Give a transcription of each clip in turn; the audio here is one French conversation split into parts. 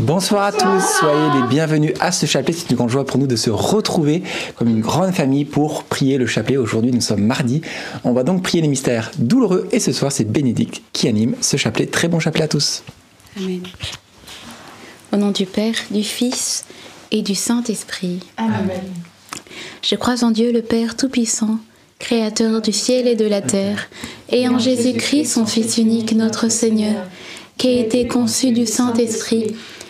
Bonsoir à tous, soyez les bienvenus à ce chapelet. C'est une grande joie pour nous de se retrouver comme une grande famille pour prier le chapelet. Aujourd'hui, nous sommes mardi. On va donc prier les mystères douloureux et ce soir, c'est Bénédicte qui anime ce chapelet. Très bon chapelet à tous. Amen. Au nom du Père, du Fils et du Saint-Esprit. Amen. Je crois en Dieu le Père Tout-Puissant, Créateur du ciel et de la terre, et en Jésus-Christ, son Fils unique, notre Seigneur, qui a été conçu du Saint-Esprit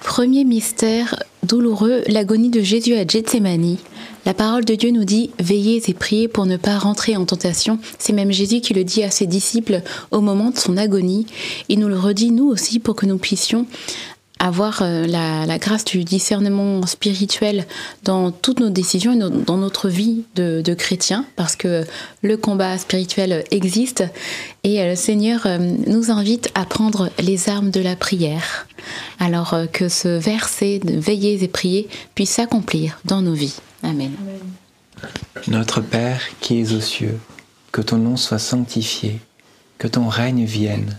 Premier mystère douloureux, l'agonie de Jésus à Gethsemane. La parole de Dieu nous dit veillez et priez pour ne pas rentrer en tentation. C'est même Jésus qui le dit à ses disciples au moment de son agonie. Il nous le redit nous aussi pour que nous puissions avoir euh, la, grâce du discernement spirituel dans toutes nos décisions et dans notre vie de, de chrétien, parce que le combat spirituel existe et euh, le Seigneur euh, nous invite à prendre les armes de la prière, alors que ce verset de veillez et priez puisse s'accomplir dans nos vies. Amen. Notre Père qui es aux cieux, que ton nom soit sanctifié, que ton règne vienne,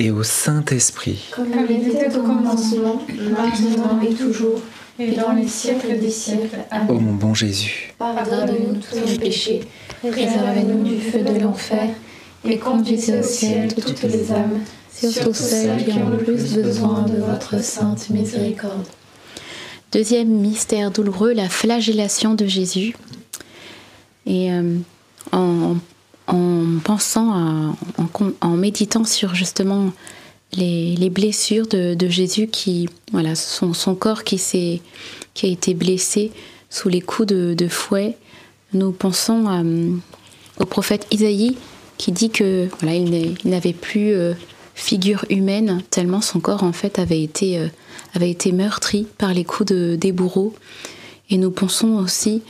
et au Saint-Esprit. Comme il était au commencement, maintenant et toujours, et dans les siècles des siècles. Ô Amen. mon bon Jésus, Pardonne-nous tous nos péchés, préservez-nous du feu de l'enfer, et conduisez au ciel toutes les âmes, surtout celles qui ont le plus besoin de votre sainte miséricorde. Deuxième mystère douloureux, la flagellation de Jésus. Et euh, en, en pensant, en, méditant sur justement les, les blessures de, Jésus, qui, voilà, son, corps qui, qui a été blessé sous les coups de, fouet, nous pensons euh, au prophète Isaïe qui dit que voilà, il n'avait plus euh, figure humaine tellement son corps en fait avait été, euh, avait été meurtri par les coups de, des bourreaux. Et nous pensons aussi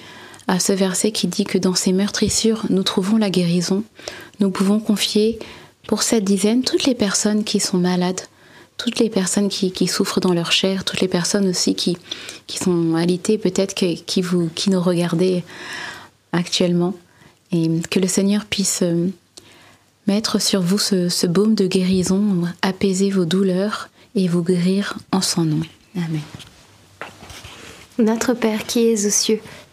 à ce verset qui dit que dans ces meurtrissures, nous trouvons la guérison. Nous pouvons confier pour cette dizaine toutes les personnes qui sont malades, toutes les personnes qui, qui souffrent dans leur chair, toutes les personnes aussi qui, qui sont alitées, peut-être qui, vous, qui nous regardez actuellement. Et que le Seigneur puisse euh, mettre sur vous ce, ce baume de guérison, apaiser vos douleurs et vous guérir en son nom. Amen. Notre Père qui es aux cieux,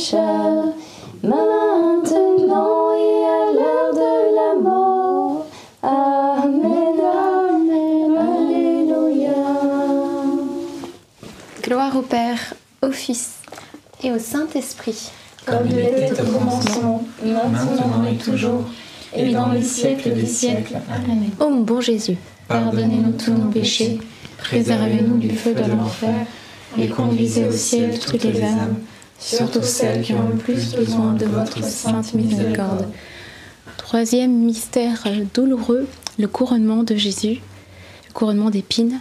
pécheurs, maintenant et à l'heure de la mort. Amen, Amen, Alléluia. Gloire au Père, au Fils et au Saint-Esprit. Comme il était au commencement, maintenant et toujours, et dans les siècles des siècles. Amen. Ô mon bon Jésus, Pardonnez-nous tous nos péchés, préservez-nous du feu de l'enfer, et conduisez au ciel toutes les âmes, surtout celles qui ont le plus besoin de votre sainte miséricorde. Troisième mystère douloureux, le couronnement de Jésus, le couronnement d'épines.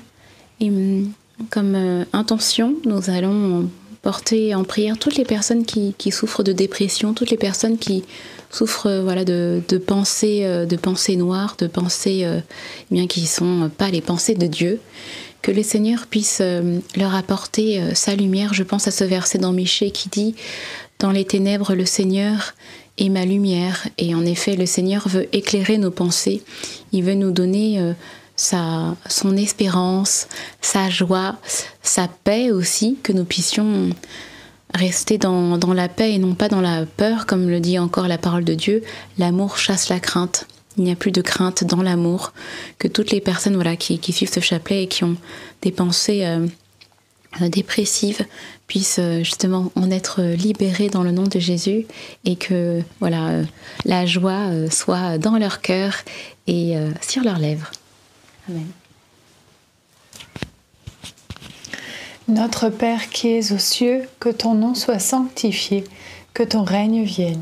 Et hum, comme euh, intention, nous allons porter en prière toutes les personnes qui, souffrent de dépression, toutes les personnes qui souffrent euh, voilà, de, pensées, euh, de pensées noires, de pensées eh bien, qui ne sont pas les pensées de Dieu. Que le Seigneur puisse euh, leur apporter euh, sa lumière. Je pense à ce verset dans Michée qui dit Dans les ténèbres, le Seigneur est ma lumière. Et en effet, le Seigneur veut éclairer nos pensées. Il veut nous donner euh, sa, son espérance, sa joie, sa paix aussi, que nous puissions rester dans, dans la paix et non pas dans la peur, comme le dit encore la parole de Dieu. L'amour chasse la crainte. Il n'y a plus de crainte dans l'amour. Que toutes les personnes voilà, qui, suivent ce chapelet et qui ont des pensées euh, dépressives puissent euh, justement en être libérées dans le nom de Jésus et que voilà euh, la joie soit dans leur cœur et sur leurs lèvres. Amen. Notre Père qui es aux cieux, que ton nom soit sanctifié, que ton règne vienne,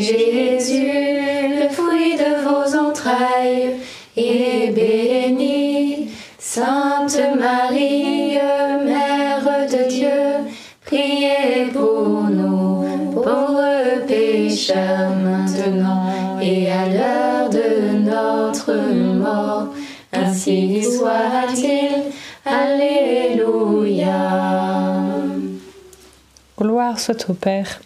Jésus, le fruit de vos entrailles, est béni. Sainte Marie, Mère de Dieu, priez pour nous, pauvres pécheurs, maintenant et à l'heure de notre mort. Ainsi soit-il. Alléluia. Gloire soit au Père,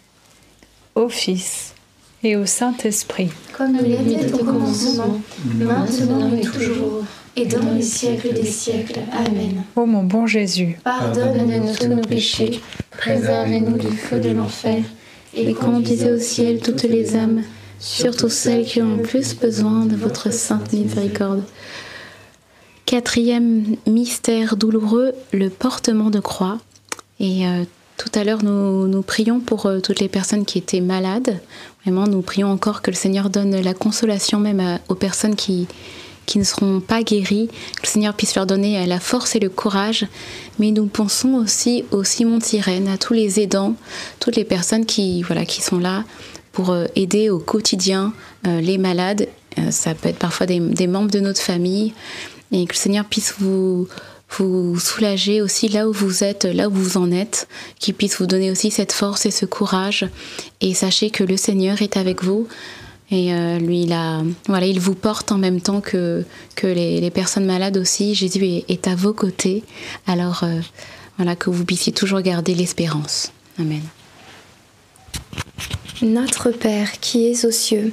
au Fils et au Saint-Esprit. Comme il était au commencement, maintenant et toujours, et dans les siècles des siècles. Amen. Ô mon bon Jésus, Pardonne-nous tous nos péchés, préservez-nous du feu de l'enfer, et conduisez au ciel toutes les âmes, surtout celles qui ont le plus besoin de votre sainte miséricorde. Quatrième mystère douloureux, le portement de croix. Et euh, tout à l'heure, nous, nous prions pour euh, toutes les personnes qui étaient malades. Vraiment, nous prions encore que le Seigneur donne la consolation même aux personnes qui, qui ne seront pas guéries, que le Seigneur puisse leur donner euh, la force et le courage. Mais nous pensons aussi au Simon de Sirène, à tous les aidants, toutes les personnes qui, voilà, qui sont là pour euh, aider au quotidien euh, les malades. Ça peut être parfois des, des membres de notre famille. Et que le Seigneur puisse vous, vous soulager aussi là où vous êtes, là où vous en êtes, qu'il puisse vous donner aussi cette force et ce courage. Et sachez que le Seigneur est avec vous. Et euh, lui, il, a, voilà, il vous porte en même temps que, que les, personnes malades aussi. Jésus est, est à vos côtés. Alors, euh, voilà, que vous puissiez toujours garder l'espérance. Amen. Notre Père qui es aux cieux,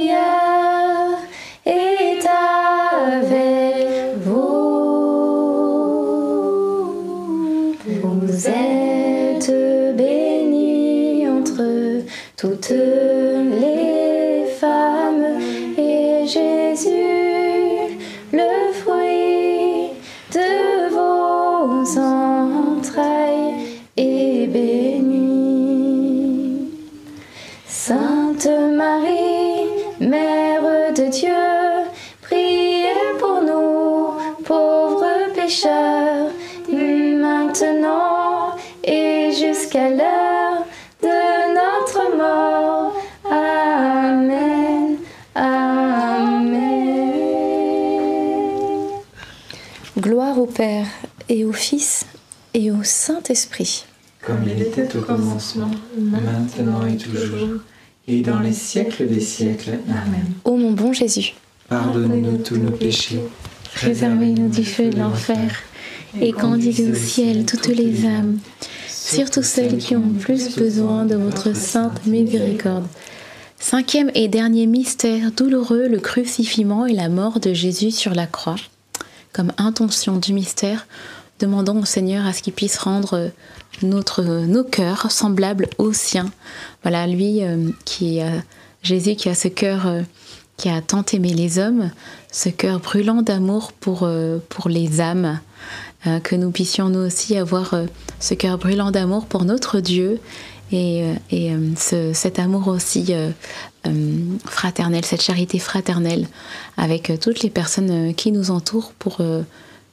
toutes les Fils et au Saint-Esprit. Comme il était au commencement, maintenant et toujours, et dans les siècles des siècles. Amen. Ô mon bon Jésus, Pardonne-nous tous nos péchés, Préservez-nous du feu de l'enfer et conduisez au ciel toutes les âmes, surtout celles qui ont plus besoin de votre sainte miséricorde. Cinquième et dernier mystère douloureux, le crucifixion et la mort de Jésus sur la croix. Comme intention du mystère, demandons au Seigneur à ce qu'il puisse rendre notre, nos cœurs semblables aux siens. Voilà, lui euh, qui euh, Jésus qui a ce cœur euh, qui a tant aimé les hommes, ce cœur brûlant d'amour pour, euh, pour les âmes, euh, que nous puissions nous aussi avoir euh, ce cœur brûlant d'amour pour notre Dieu et, euh, et, euh, ce- cet amour aussi euh, euh, fraternel, cette charité fraternelle avec euh, toutes les personnes euh, qui nous entourent pour euh,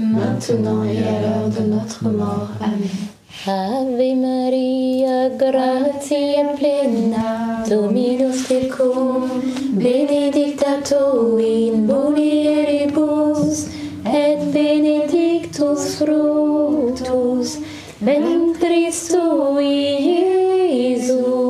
maintenant et à l'heure de notre mort. Amen. Ave Maria, gratia plena, Dominus tecum, benedicta tu in mulieribus, et benedictus fructus ventris tui, Iesus.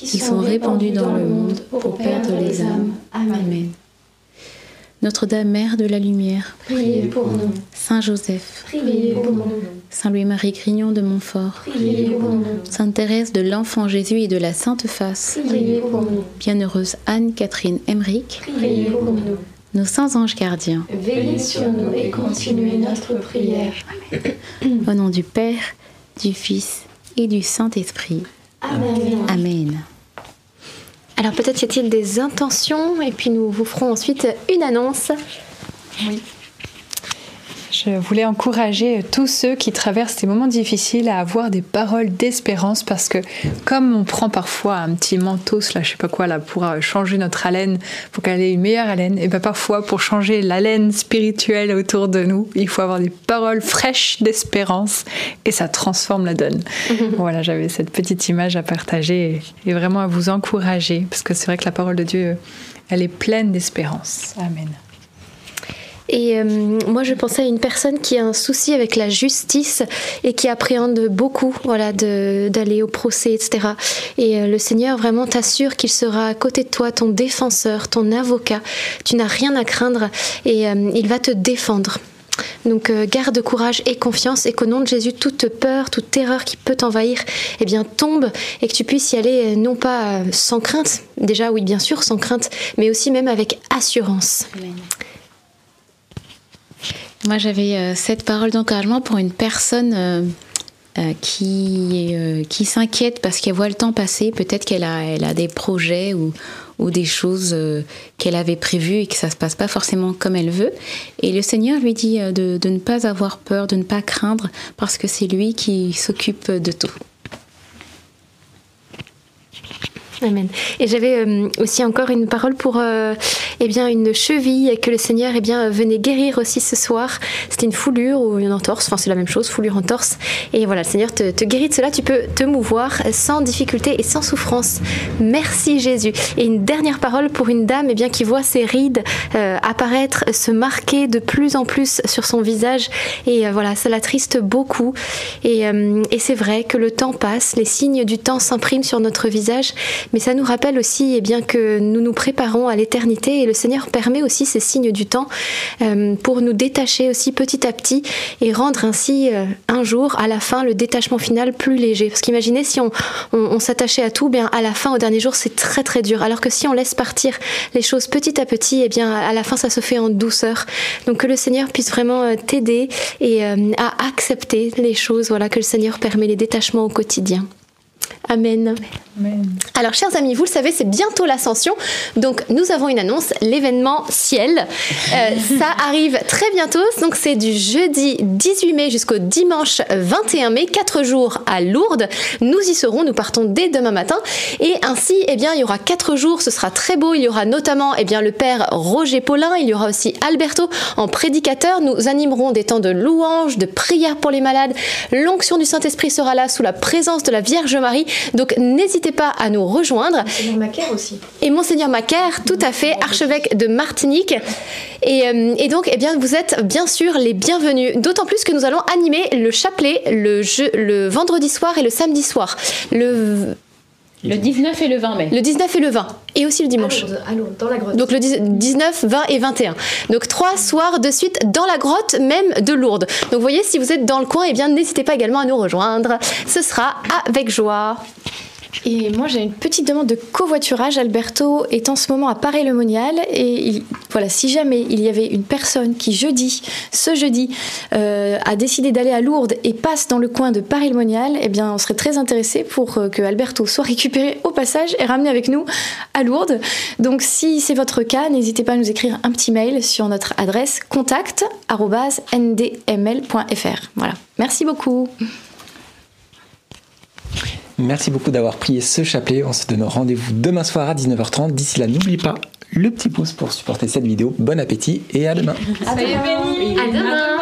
qui sont répandus dans le monde pour perdre les âmes. Amen. Notre-Dame, Mère de la Lumière, Priez pour nous. Saint Joseph, Priez pour nous. Saint Louis-Marie Grignon de Montfort, Priez pour nous. Sainte Thérèse de l'Enfant Jésus et de la Sainte Face, Priez pour nous. Bienheureuse Anne-Catherine Emmerich, Priez pour nous. nos saints anges gardiens, Veillez sur nous et continuez notre prière. au nom du Père, du Fils et du Saint-Esprit. Amen. Amen. Alors peut-être y a-t-il des intentions et puis nous vous ferons ensuite une annonce. Je voulais encourager tous ceux qui traversent des moments difficiles à avoir des paroles d'espérance parce que comme on prend parfois un petit mentos, là, je sais pas quoi, là, pour euh, changer notre haleine, pour qu'elle ait une meilleure haleine, et bien parfois pour changer l'haleine spirituelle autour de nous, il faut avoir des paroles fraîches d'espérance et ça transforme la donne. Voilà, j'avais cette petite image à partager et, et vraiment à vous encourager parce que c'est vrai que la parole de Dieu, elle est pleine d'espérance. Amen. Et euh, moi, je pensais à une personne qui a un souci avec la justice et qui appréhende beaucoup, voilà, d'aller au procès, etc. Et euh, le Seigneur vraiment t'assure qu'il sera à côté de toi, ton défenseur, ton avocat. Tu n'as rien à craindre et euh, il va te défendre. Donc garde courage et confiance et qu'au nom de Jésus, toute peur, toute terreur qui peut t'envahir, eh bien tombe et que tu puisses y aller non pas sans crainte, déjà oui bien sûr sans crainte, mais aussi même avec assurance. Moi, j'avais euh, cette parole d'encouragement pour une personne euh, euh, qui, qui s'inquiète parce qu'elle voit le temps passer. Peut-être qu'elle a, elle a des projets ou, ou des choses qu'elle avait prévues et que ça se passe pas forcément comme elle veut. Et le Seigneur lui dit de, de ne pas avoir peur, de ne pas craindre, parce que c'est lui qui s'occupe de tout. Amen. Et j'avais euh, aussi encore une parole pour euh, eh bien une cheville que le Seigneur eh bien venait guérir aussi ce soir. C'était une foulure ou une entorse, enfin c'est la même chose, foulure entorse. Et voilà, le Seigneur te, te, guérit de cela. Tu peux te mouvoir sans difficulté et sans souffrance. Merci Jésus. Et une dernière parole pour une dame eh bien qui voit ses rides euh, apparaître, se marquer de plus en plus sur son visage. Et voilà, ça l'attriste beaucoup. Et, et c'est vrai que le temps passe, les signes du temps s'impriment sur notre visage mais ça nous rappelle aussi eh bien, que nous nous préparons à l'éternité et le Seigneur permet aussi ces signes du temps euh, pour nous détacher aussi petit à petit et rendre ainsi euh, un jour, à la fin, le détachement final plus léger. Parce qu'imaginez si on, on, s'attachait à tout, bien à la fin, au dernier jour, c'est très très dur. Alors que si on laisse partir les choses petit à petit, eh bien à la fin, ça se fait en douceur. Donc que le Seigneur puisse vraiment euh, t'aider et à accepter les choses, voilà, que le Seigneur permet les détachements au quotidien. Amen. Alors, chers amis, vous le savez, c'est bientôt l'ascension. Donc, nous avons une annonce, l'événement ciel. Euh, ça arrive très bientôt. Donc, c'est du jeudi 18 mai jusqu'au dimanche 21 mai, quatre jours à Lourdes. Nous y serons. Nous partons dès demain matin. Et ainsi, eh bien, il y aura quatre jours. Ce sera très beau. Il y aura notamment, eh bien, le père Roger Paulin. Il y aura aussi Alberto en prédicateur. Nous animerons des temps de louange, de prière pour les malades. L'onction du Saint-Esprit sera là sous la présence de la Vierge Marie. Donc n'hésitez pas à nous rejoindre. Monseigneur Macaire aussi. Et Monseigneur Macaire, tout à fait, archevêque de Martinique. Et, euh, et, donc, eh bien, vous êtes bien sûr les bienvenus. D'autant plus que nous allons animer le chapelet le, le vendredi soir et le samedi soir. Le le 19 et le 20 mai. Le 19 et le 20. Et aussi le dimanche. À Lourdes, dans la grotte. Donc le 19, 20 et 21. Donc trois soirs de suite dans la grotte même de Lourdes. Donc vous voyez, si vous êtes dans le coin, eh bien n'hésitez pas également à nous rejoindre. Ce sera avec joie. Et moi, j'ai une petite demande de covoiturage. Alberto est en ce moment à Paris-le-Monial. Et voilà, si jamais il y avait une personne qui, jeudi, ce jeudi, euh, a décidé d'aller à Lourdes et passe dans le coin de Paris-le-Monial, eh bien, on serait très intéressé pour euh, que Alberto soit récupéré au passage et ramené avec nous à Lourdes. Donc, si c'est votre cas, n'hésitez pas à nous écrire un petit mail sur notre adresse contact.ndml.fr. Voilà. Merci beaucoup. Merci beaucoup d'avoir prié ce chapelet. On se donne rendez-vous demain soir à 19h30. D'ici là, n'oublie pas le petit pouce pour supporter cette vidéo. Bon appétit et à demain. À demain. À demain.